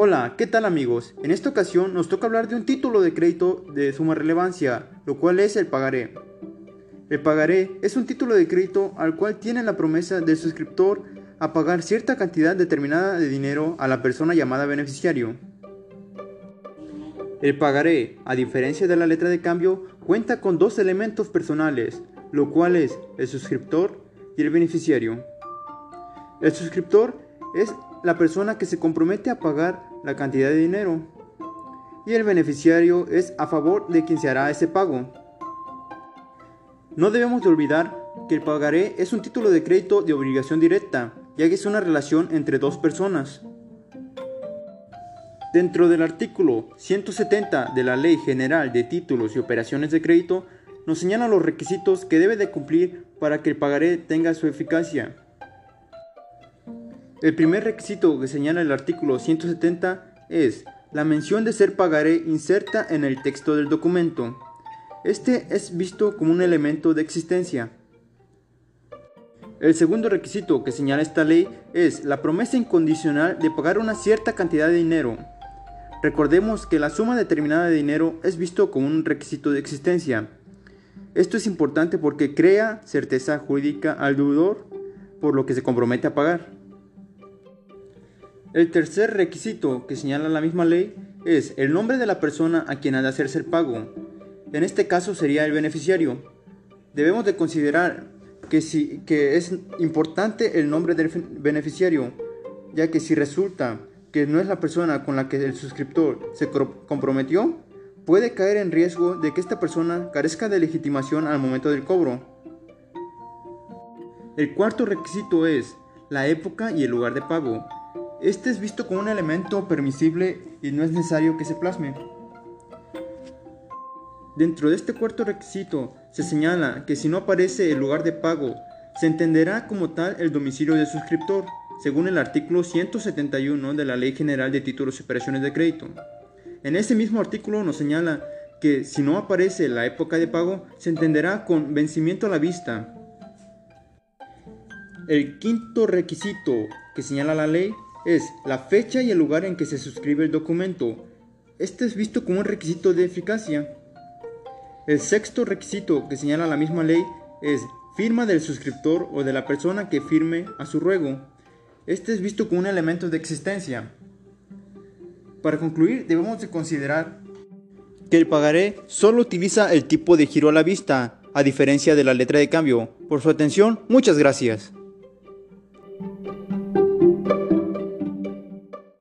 Hola, ¿qué tal amigos? En esta ocasión nos toca hablar de un título de crédito de suma relevancia, lo cual es el pagaré. El pagaré es un título de crédito al cual tiene la promesa del suscriptor a pagar cierta cantidad determinada de dinero a la persona llamada beneficiario. El pagaré, a diferencia de la letra de cambio, cuenta con dos elementos personales, lo cual es el suscriptor y el beneficiario. El suscriptor es la persona que se compromete a pagar la cantidad de dinero y el beneficiario es a favor de quien se hará ese pago. No debemos de olvidar que el pagaré es un título de crédito de obligación directa, ya que es una relación entre dos personas. Dentro del artículo 170 de la Ley General de Títulos y Operaciones de Crédito, nos señala los requisitos que debe de cumplir para que el pagaré tenga su eficacia. El primer requisito que señala el artículo 170 es la mención de ser pagaré inserta en el texto del documento. Este es visto como un elemento de existencia. El segundo requisito que señala esta ley es la promesa incondicional de pagar una cierta cantidad de dinero. Recordemos que la suma determinada de dinero es visto como un requisito de existencia. Esto es importante porque crea certeza jurídica al deudor por lo que se compromete a pagar. El tercer requisito que señala la misma ley es el nombre de la persona a quien ha de hacerse el pago. En este caso sería el beneficiario. Debemos de considerar que, si, que es importante el nombre del beneficiario, ya que si resulta que no es la persona con la que el suscriptor se comprometió, puede caer en riesgo de que esta persona carezca de legitimación al momento del cobro. El cuarto requisito es la época y el lugar de pago. Este es visto como un elemento permisible y no es necesario que se plasme. Dentro de este cuarto requisito se señala que si no aparece el lugar de pago, se entenderá como tal el domicilio del suscriptor, según el artículo 171 de la Ley General de Títulos y Operaciones de Crédito. En ese mismo artículo nos señala que si no aparece la época de pago, se entenderá con vencimiento a la vista. El quinto requisito que señala la ley es la fecha y el lugar en que se suscribe el documento. Este es visto como un requisito de eficacia. El sexto requisito que señala la misma ley es firma del suscriptor o de la persona que firme a su ruego. Este es visto como un elemento de existencia. Para concluir, debemos de considerar que el pagaré solo utiliza el tipo de giro a la vista, a diferencia de la letra de cambio. Por su atención, muchas gracias.